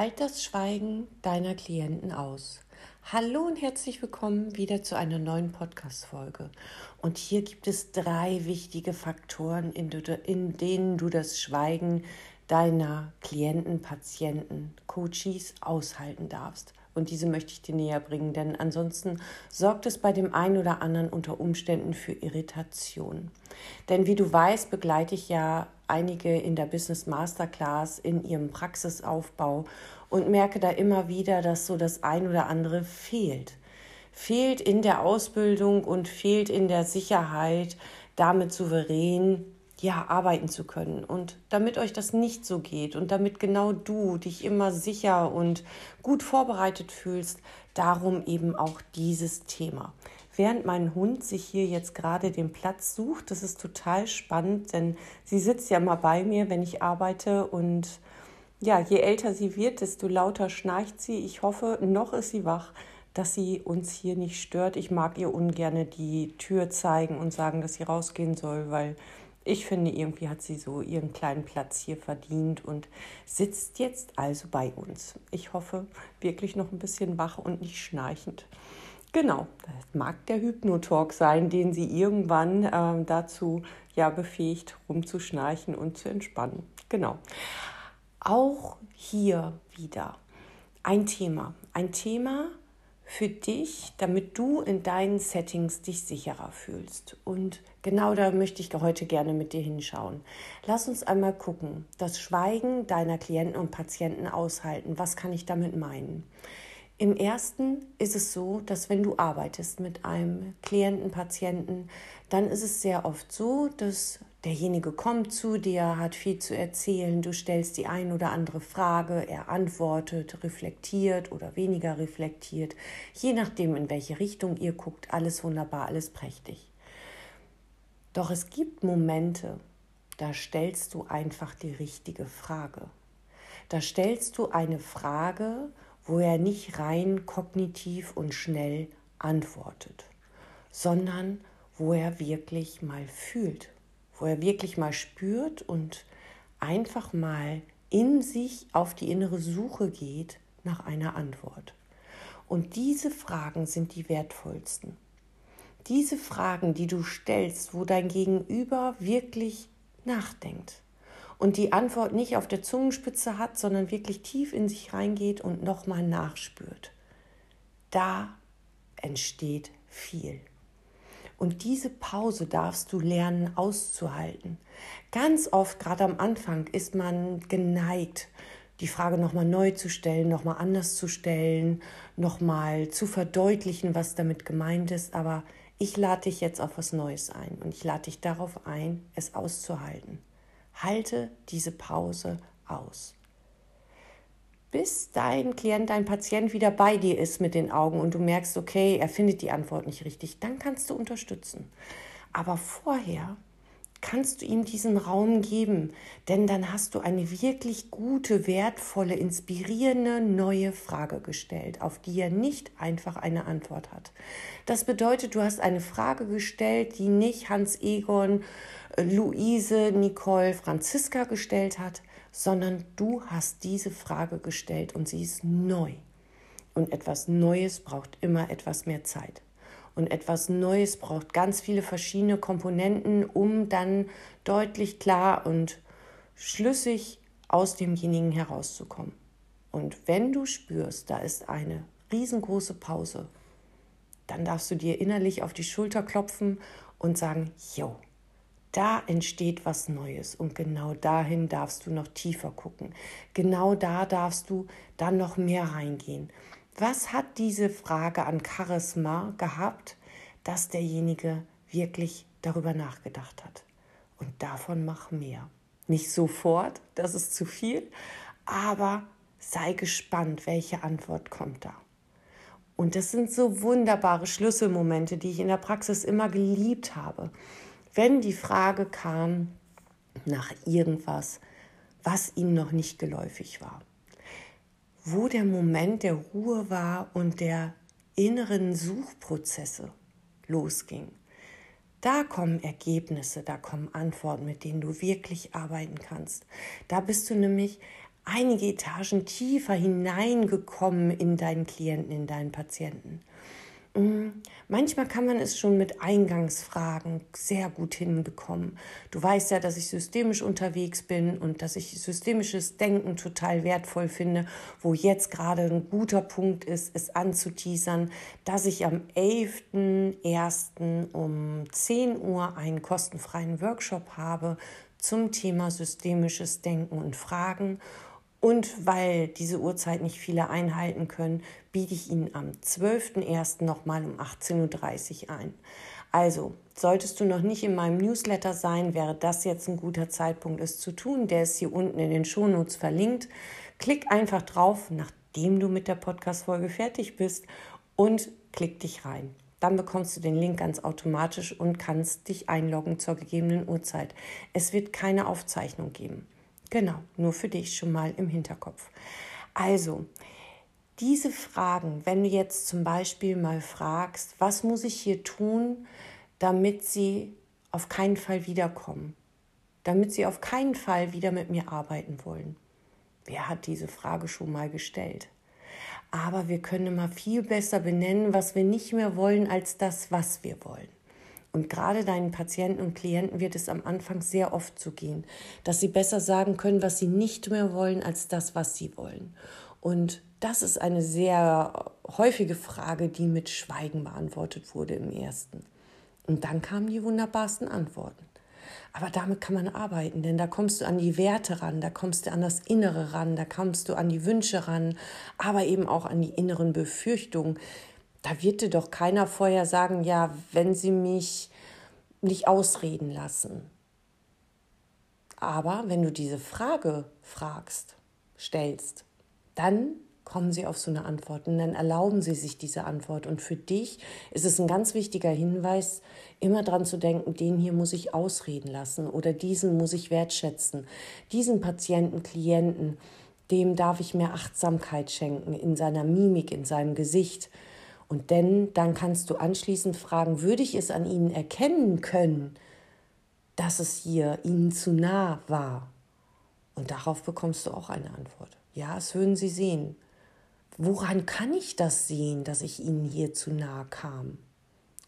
Halt das Schweigen deiner Klienten aus. Hallo und herzlich willkommen wieder zu einer neuen Podcast-Folge. Und hier gibt es drei wichtige Faktoren, in, denen du das Schweigen deiner Klienten, Patienten, Coaches aushalten darfst. Und diese möchte ich dir näher bringen, denn ansonsten sorgt es bei dem einen oder anderen unter Umständen für Irritation. Denn wie du weißt, begleite ich ja einige in der Business Masterclass in ihrem Praxisaufbau und merke da immer wieder, dass so das ein oder andere fehlt. Fehlt in der Ausbildung und fehlt in der Sicherheit, damit souverän ja, arbeiten zu können. Und damit euch das nicht so geht und damit genau du dich immer sicher und gut vorbereitet fühlst, darum eben auch dieses Thema. Während mein Hund sich hier jetzt gerade den Platz sucht, das ist total spannend, denn sie sitzt ja mal bei mir, wenn ich arbeite und ja, je älter sie wird, desto lauter schnarcht sie. Ich hoffe, noch ist sie wach, dass sie uns hier nicht stört. Ich mag ihr ungern die Tür zeigen und sagen, dass sie rausgehen soll, weil ich finde, irgendwie hat sie so ihren kleinen Platz hier verdient und sitzt jetzt also bei uns. Ich hoffe, wirklich noch ein bisschen wach und nicht schnarchend. Genau, das mag der Hypnotalk sein, den sie irgendwann äh, dazu ja befähigt, rumzuschnarchen und zu entspannen. Genau. Auch hier wieder ein Thema. Ein Thema, für dich, damit du in deinen Settings dich sicherer fühlst. Und genau da möchte ich heute gerne mit dir hinschauen. Lass uns einmal gucken, das Schweigen deiner Klienten und Patienten aushalten. Was kann ich damit meinen? Im ersten ist es so, dass wenn du arbeitest mit einem Klienten, Patienten, dann ist es sehr oft so, dass Derjenige kommt zu dir, hat viel zu erzählen, du stellst die ein oder andere Frage, er antwortet, reflektiert oder weniger reflektiert, je nachdem, in welche Richtung ihr guckt, alles wunderbar, alles prächtig. Doch es gibt Momente, da stellst du einfach die richtige Frage. Da stellst du eine Frage, wo er nicht rein kognitiv und schnell antwortet, sondern wo er wirklich mal fühlt, wo er wirklich mal spürt und einfach mal in sich auf die innere Suche geht nach einer Antwort. Und diese Fragen sind die wertvollsten. Diese Fragen, die du stellst, wo dein Gegenüber wirklich nachdenkt und die Antwort nicht auf der Zungenspitze hat, sondern wirklich tief in sich reingeht und nochmal nachspürt. Da entsteht viel. Und diese Pause darfst du lernen auszuhalten. Ganz oft, gerade am Anfang, ist man geneigt, die Frage nochmal neu zu stellen, nochmal anders zu stellen, nochmal zu verdeutlichen, was damit gemeint ist. Aber ich lade dich jetzt auf was Neues ein und ich lade dich darauf ein, es auszuhalten. Halte diese Pause aus bis dein Klient, dein Patient wieder bei dir ist mit den Augen und du merkst, okay, er findet die Antwort nicht richtig, dann kannst du unterstützen. Aber vorher kannst du ihm diesen Raum geben, denn dann hast du eine wirklich gute, wertvolle, inspirierende neue Frage gestellt, auf die er nicht einfach eine Antwort hat. Das bedeutet, du hast eine Frage gestellt, die nicht Hans Egon, Luise, Nicole, Franziska gestellt hat, sondern du hast diese Frage gestellt und sie ist neu. Und etwas Neues braucht immer etwas mehr Zeit. Und etwas Neues braucht ganz viele verschiedene Komponenten, um dann deutlich klar und schlüssig aus demjenigen herauszukommen. Und wenn du spürst, da ist eine riesengroße Pause, dann darfst du dir innerlich auf die Schulter klopfen und sagen, jo, da entsteht was Neues und genau dahin darfst du noch tiefer gucken. Genau da darfst du dann noch mehr reingehen. Was hat diese Frage an Charisma gehabt, dass derjenige wirklich darüber nachgedacht hat? Und davon mach mehr. Nicht sofort, das ist zu viel, aber sei gespannt, welche Antwort kommt da. Und das sind so wunderbare Schlüsselmomente, die ich in der Praxis immer geliebt habe wenn die Frage kam nach irgendwas, was ihm noch nicht geläufig war. Wo der Moment der Ruhe war und der inneren Suchprozesse losging. Da kommen Ergebnisse, da kommen Antworten, mit denen du wirklich arbeiten kannst. Da bist du nämlich einige Etagen tiefer hineingekommen in deinen Klienten, in deinen Patienten. Mm, manchmal kann man es schon mit Eingangsfragen sehr gut hinbekommen. Du weißt ja, dass ich systemisch unterwegs bin und dass ich systemisches Denken total wertvoll finde, wo jetzt gerade ein guter Punkt ist, es anzuteasern, dass ich am 11.01. um 10 Uhr einen kostenfreien Workshop habe zum Thema systemisches Denken und Fragen. Und weil diese Uhrzeit nicht viele einhalten können, biete ich Ihnen am 12.01. nochmal um 18.30 Uhr ein. Also, solltest du noch nicht in meinem Newsletter sein, wäre das jetzt ein guter Zeitpunkt, es zu tun. Der ist hier unten in den Shownotes verlinkt. Klick einfach drauf, nachdem du mit der Podcast-Folge fertig bist und klick dich rein. Dann bekommst du den Link ganz automatisch und kannst dich einloggen zur gegebenen Uhrzeit. Es wird keine Aufzeichnung geben. Genau, nur für dich schon mal im Hinterkopf. Also, diese Fragen, wenn du jetzt zum Beispiel mal fragst, was muss ich hier tun, damit sie auf keinen Fall wiederkommen, damit sie auf keinen Fall wieder mit mir arbeiten wollen. Wer hat diese Frage schon mal gestellt? Aber wir können immer viel besser benennen, was wir nicht mehr wollen, als das, was wir wollen. Und gerade deinen Patienten und Klienten wird es am Anfang sehr oft so gehen, dass sie besser sagen können, was sie nicht mehr wollen, als das, was sie wollen. Und das ist eine sehr häufige Frage, die mit Schweigen beantwortet wurde im ersten. Und dann kamen die wunderbarsten Antworten. Aber damit kann man arbeiten, denn da kommst du an die Werte ran, da kommst du an das Innere ran, da kommst du an die Wünsche ran, aber eben auch an die inneren Befürchtungen, da wird dir doch keiner vorher sagen, ja, wenn sie mich nicht ausreden lassen. Aber wenn du diese Frage fragst, stellst, dann kommen sie auf so eine Antwort und dann erlauben sie sich diese Antwort. Und für dich ist es ein ganz wichtiger Hinweis, immer dran zu denken, den hier muss ich ausreden lassen oder diesen muss ich wertschätzen. Diesen Patienten, Klienten, dem darf ich mehr Achtsamkeit schenken in seiner Mimik, in seinem Gesicht und denn dann kannst du anschließend fragen, würde ich es an ihnen erkennen können, dass es hier ihnen zu nah war? Und darauf bekommst du auch eine Antwort. Ja, es würden sie sehen. Woran kann ich das sehen, dass ich ihnen hier zu nah kam?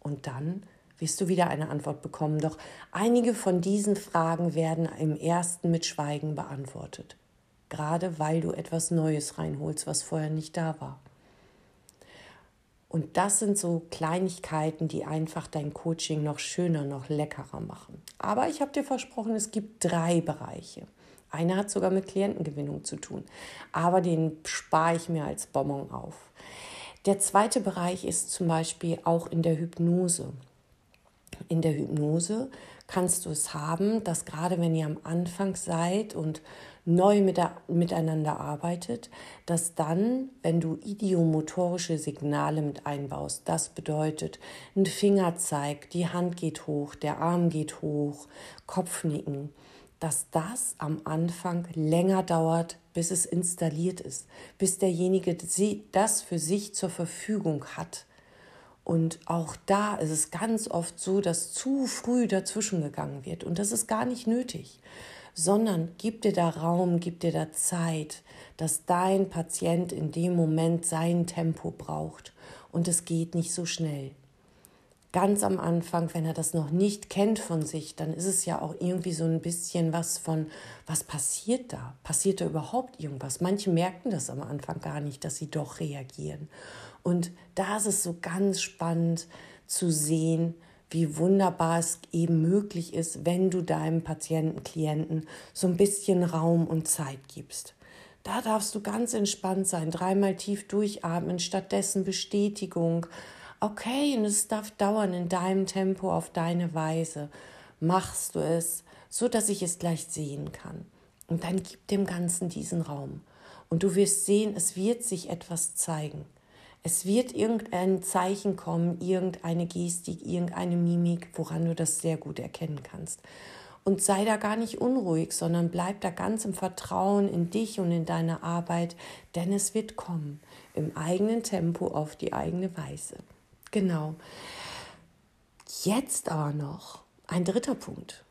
Und dann wirst du wieder eine Antwort bekommen. Doch einige von diesen Fragen werden im ersten mit Schweigen beantwortet. Gerade weil du etwas Neues reinholst, was vorher nicht da war. Und das sind so Kleinigkeiten, die einfach dein Coaching noch schöner, noch leckerer machen. Aber ich habe dir versprochen, es gibt drei Bereiche. Einer hat sogar mit Klientengewinnung zu tun, aber den spare ich mir als Bonbon auf. Der zweite Bereich ist zum Beispiel auch in der Hypnose. In der Hypnose kannst du es haben, dass gerade wenn ihr am Anfang seid und neu mit der, miteinander arbeitet, dass dann, wenn du idiomotorische Signale mit einbaust, das bedeutet, ein Finger zeigt, die Hand geht hoch, der Arm geht hoch, Kopfnicken, dass das am Anfang länger dauert, bis es installiert ist, bis derjenige das für sich zur Verfügung hat. Und auch da ist es ganz oft so, dass zu früh dazwischen gegangen wird. Und das ist gar nicht nötig sondern gib dir da Raum, gib dir da Zeit, dass dein Patient in dem Moment sein Tempo braucht und es geht nicht so schnell. Ganz am Anfang, wenn er das noch nicht kennt von sich, dann ist es ja auch irgendwie so ein bisschen was von, was passiert da? Passiert da überhaupt irgendwas? Manche merken das am Anfang gar nicht, dass sie doch reagieren. Und da ist es so ganz spannend zu sehen, wie wunderbar es eben möglich ist, wenn du deinem Patienten, Klienten so ein bisschen Raum und Zeit gibst. Da darfst du ganz entspannt sein, dreimal tief durchatmen, stattdessen Bestätigung. Okay, und es darf dauern in deinem Tempo, auf deine Weise. Machst du es, so dass ich es gleich sehen kann. Und dann gib dem Ganzen diesen Raum. Und du wirst sehen, es wird sich etwas zeigen. Es wird irgendein Zeichen kommen, irgendeine Gestik, irgendeine Mimik, woran du das sehr gut erkennen kannst. Und sei da gar nicht unruhig, sondern bleib da ganz im Vertrauen in dich und in deine Arbeit, denn es wird kommen, im eigenen Tempo, auf die eigene Weise. Genau. Jetzt aber noch ein dritter Punkt.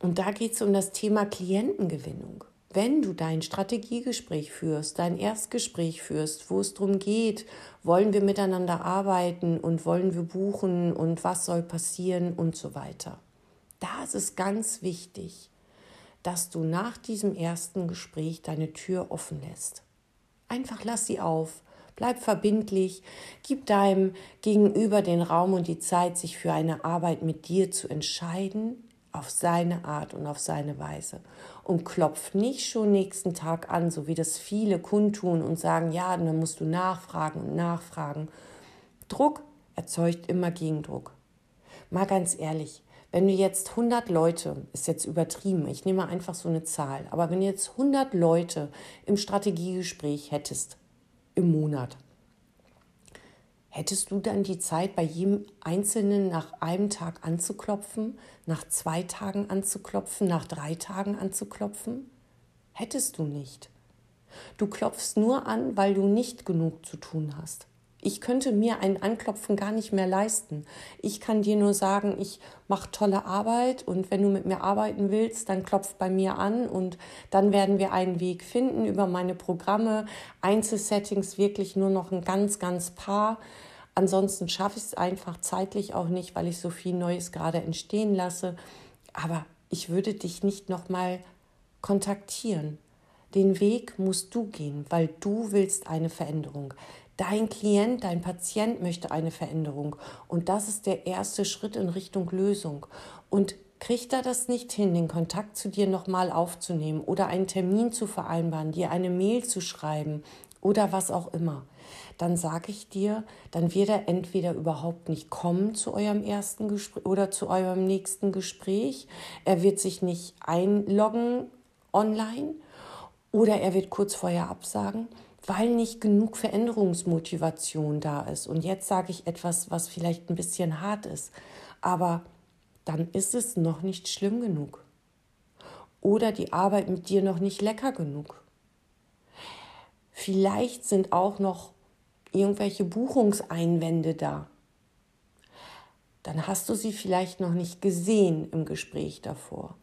Und da geht es um das Thema Klientengewinnung. Wenn du dein Strategiegespräch führst, dein Erstgespräch führst, wo es darum geht, wollen wir miteinander arbeiten und wollen wir buchen und was soll passieren und so weiter. Da ist es ganz wichtig, dass du nach diesem ersten Gespräch deine Tür offen lässt. Einfach lass sie auf, bleib verbindlich, gib deinem Gegenüber den Raum und die Zeit, sich für eine Arbeit mit dir zu entscheiden, auf seine Art und auf seine Weise und klopf nicht schon nächsten Tag an, so wie das viele kundtun und sagen, ja, dann musst du nachfragen und nachfragen. Druck erzeugt immer Gegendruck. Mal ganz ehrlich, wenn du jetzt 100 Leute, ist jetzt übertrieben, ich nehme einfach so eine Zahl, aber wenn du jetzt 100 Leute im Strategiegespräch hättest im Monat, Hättest du dann die Zeit, bei jedem Einzelnen nach einem Tag anzuklopfen, nach zwei Tagen anzuklopfen, nach drei Tagen anzuklopfen? Hättest du nicht. Du klopfst nur an, weil du nicht genug zu tun hast. Ich könnte mir ein Anklopfen gar nicht mehr leisten. Ich kann dir nur sagen, ich mache tolle Arbeit und wenn du mit mir arbeiten willst, dann klopf bei mir an und dann werden wir einen Weg finden über meine Programme. Einzelsettings wirklich nur noch ein ganz, ganz paar. Ansonsten schaffe ich es einfach zeitlich auch nicht, weil ich so viel Neues gerade entstehen lasse. Aber ich würde dich nicht nochmal kontaktieren. Den Weg musst du gehen, weil du willst eine Veränderung. Dein Klient, dein Patient möchte eine Veränderung. Und das ist der erste Schritt in Richtung Lösung. Und kriegt er das nicht hin, den Kontakt zu dir nochmal aufzunehmen oder einen Termin zu vereinbaren, dir eine Mail zu schreiben oder was auch immer, dann sage ich dir, dann wird er entweder überhaupt nicht kommen zu eurem ersten Gespräch oder zu eurem nächsten Gespräch. Er wird sich nicht einloggen online oder er wird kurz vorher absagen weil nicht genug Veränderungsmotivation da ist. Und jetzt sage ich etwas, was vielleicht ein bisschen hart ist, aber dann ist es noch nicht schlimm genug. Oder die Arbeit mit dir noch nicht lecker genug. Vielleicht sind auch noch irgendwelche Buchungseinwände da. Dann hast du sie vielleicht noch nicht gesehen im Gespräch davor.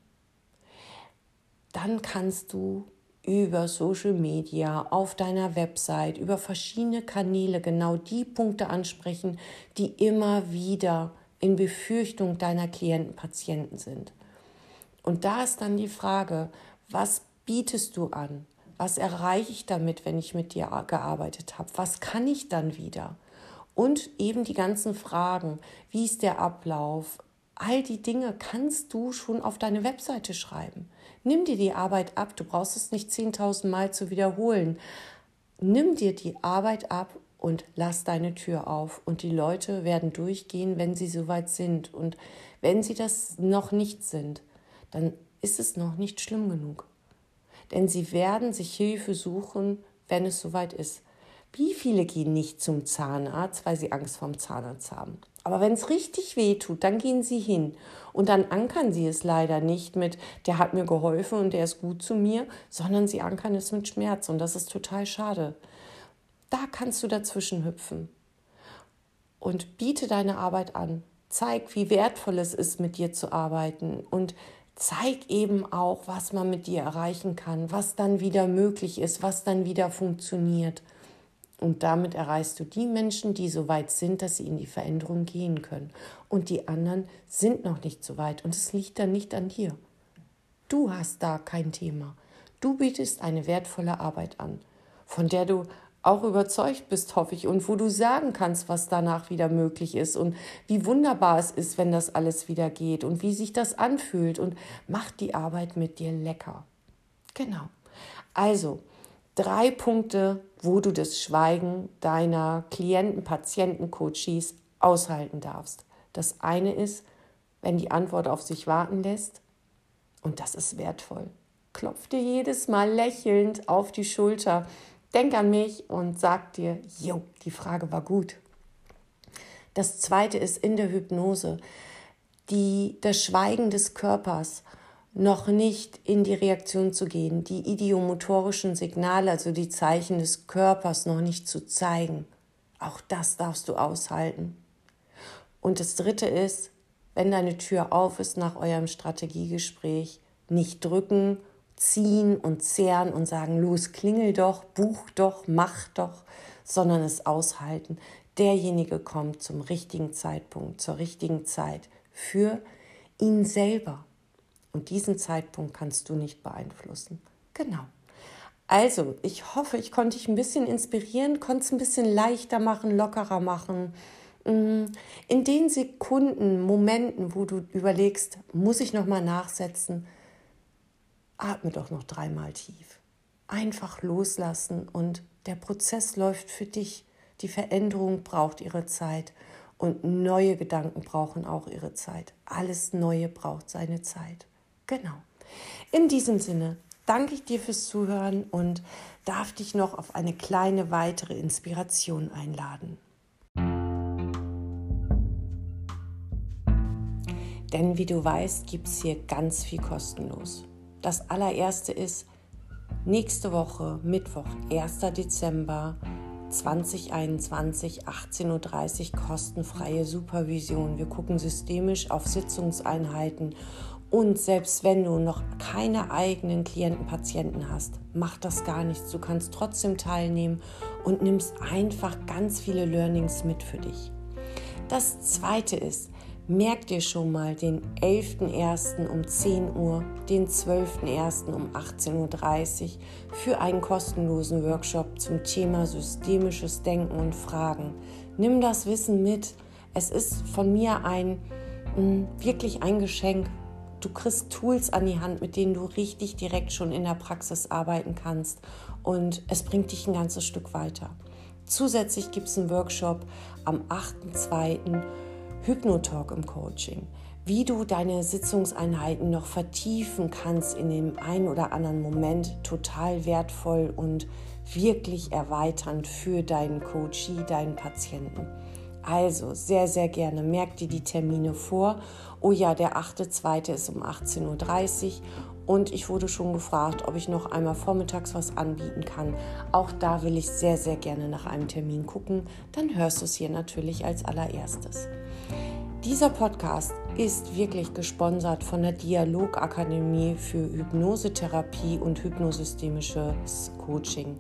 Dann kannst du über Social Media, auf deiner Website, über verschiedene Kanäle genau die Punkte ansprechen, die immer wieder in Befürchtung deiner Klienten, Patienten sind. Und da ist dann die Frage, was bietest du an? Was erreiche ich damit, wenn ich mit dir gearbeitet habe? Was kann ich dann wieder? Und eben die ganzen Fragen, wie ist der Ablauf? All die Dinge kannst du schon auf deine Webseite schreiben. Nimm dir die Arbeit ab, du brauchst es nicht 10.000 Mal zu wiederholen. Nimm dir die Arbeit ab und lass deine Tür auf. Und die Leute werden durchgehen, wenn sie soweit sind. Und wenn sie das noch nicht sind, dann ist es noch nicht schlimm genug. Denn sie werden sich Hilfe suchen, wenn es soweit ist. Wie viele gehen nicht zum Zahnarzt, weil sie Angst vorm Zahnarzt haben? Aber wenn es richtig weh tut, dann gehen sie hin. Und dann ankern sie es leider nicht mit, der hat mir geholfen und der ist gut zu mir, sondern sie ankern es mit Schmerz. Und das ist total schade. Da kannst du dazwischen hüpfen. Und biete deine Arbeit an. Zeig, wie wertvoll es ist, mit dir zu arbeiten. Und zeig eben auch, was man mit dir erreichen kann, was dann wieder möglich ist, was dann wieder funktioniert. Und damit erreichst du die Menschen, die so weit sind, dass sie in die Veränderung gehen können. Und die anderen sind noch nicht so weit. Und es liegt dann nicht an dir. Du hast da kein Thema. Du bietest eine wertvolle Arbeit an, von der du auch überzeugt bist, hoffe ich, und wo du sagen kannst, was danach wieder möglich ist und wie wunderbar es ist, wenn das alles wieder geht und wie sich das anfühlt und macht die Arbeit mit dir lecker. Genau. Also, drei Punkte, wo du das Schweigen deiner Klienten, Patienten, Coaches aushalten darfst. Das eine ist, wenn die Antwort auf sich warten lässt, und das ist wertvoll. Klopf dir jedes Mal lächelnd auf die Schulter, denk an mich und sag dir, jo, die Frage war gut. Das zweite ist in der Hypnose, die, das Schweigen des Körpers noch nicht in die Reaktion zu gehen, die idiomotorischen Signale, also die Zeichen des Körpers noch nicht zu zeigen. Auch das darfst du aushalten. Und das Dritte ist, wenn deine Tür auf ist nach eurem Strategiegespräch, nicht drücken, ziehen und zehren und sagen, los, klingel doch, buch doch, mach doch, sondern es aushalten. Derjenige kommt zum richtigen Zeitpunkt, zur richtigen Zeit für ihn selber. Und diesen Zeitpunkt kannst du nicht beeinflussen. Genau. Also, ich hoffe, ich konnte dich ein bisschen inspirieren, konnte es ein bisschen leichter machen, lockerer machen. Mm, in den Sekunden, Momenten, wo du überlegst, muss ich nochmal nachsetzen, atme doch noch dreimal tief. Einfach loslassen und der Prozess läuft für dich. Die Veränderung braucht ihre Zeit und neue Gedanken brauchen auch ihre Zeit. Alles Neue braucht seine Zeit. Genau. In diesem Sinne danke ich dir fürs Zuhören und darf dich noch auf eine kleine weitere Inspiration einladen. Denn wie du weißt, gibt es hier ganz viel kostenlos. Das allererste ist nächste Woche, Mittwoch, 1. Dezember 2021, 18.30 Uhr, kostenfreie Supervision. Wir gucken systemisch auf Sitzungseinheiten und selbst wenn du noch keine eigenen Klienten, Patienten hast, macht das gar nichts. Du kannst trotzdem teilnehmen und nimmst einfach ganz viele Learnings mit für dich. Das zweite ist, merk dir schon mal den 11.01. um 10 Uhr, den 12.01. um 18.30 Uhr für einen kostenlosen Workshop zum Thema systemisches Denken und Fragen. Nimm das Wissen mit. Es ist von mir ein mm, wirklich ein Geschenk, Du kriegst Tools an die Hand, mit denen du richtig direkt schon in der Praxis arbeiten kannst und es bringt dich ein ganzes Stück weiter. Zusätzlich gibt es einen Workshop am 8.2. Hypnotalk im Coaching, wie du deine Sitzungseinheiten noch vertiefen kannst in dem einen oder anderen Moment, total wertvoll und wirklich erweiternd für deinen Coachie, deinen Patienten. Also sehr, sehr gerne. Merk dir die Termine vor. Oh ja, der 8.2. ist um 18.30 Uhr und ich wurde schon gefragt, ob ich noch einmal vormittags was anbieten kann. Auch da will ich sehr, sehr gerne nach einem Termin gucken. Dann hörst du es hier natürlich als allererstes. Dieser Podcast ist wirklich gesponsert von der Dialogakademie für Hypnosetherapie und hypnosystemisches Coaching.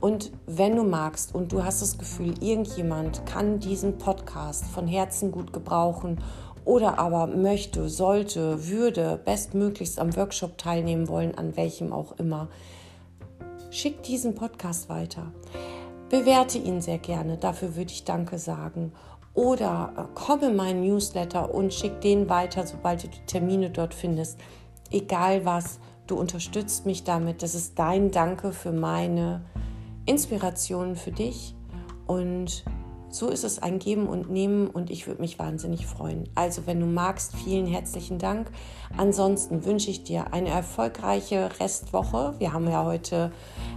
Und wenn du magst und du hast das Gefühl, irgendjemand kann diesen Podcast von Herzen gut gebrauchen oder aber möchte, sollte, würde bestmöglichst am Workshop teilnehmen wollen, an welchem auch immer, schick diesen Podcast weiter. Bewerte ihn sehr gerne, dafür würde ich Danke sagen. Oder äh, komm in meinen Newsletter und schick den weiter, sobald du die Termine dort findest. Egal was, du unterstützt mich damit. Das ist dein Danke für meine Inspirationen für dich und so ist es ein Geben und Nehmen und ich würde mich wahnsinnig freuen. Also wenn du magst, vielen herzlichen Dank. Ansonsten wünsche ich dir eine erfolgreiche Restwoche. Wir haben ja heute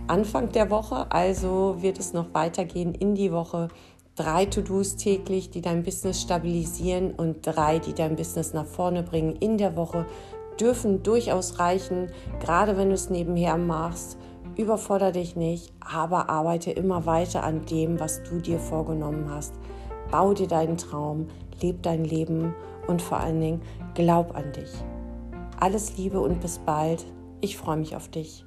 Anfang der Woche, also wird es noch weitergehen in die Woche. Drei To-Dos täglich, die dein Business stabilisieren und drei, die dein Business nach vorne bringen in der Woche, dürfen durchaus reichen, gerade wenn du es nebenher machst Überfordere dich nicht, aber arbeite immer weiter an dem, was du dir vorgenommen hast. Bau dir deinen Traum, leb dein Leben und vor allen Dingen glaub an dich. Alles Liebe und bis bald. Ich freue mich auf dich.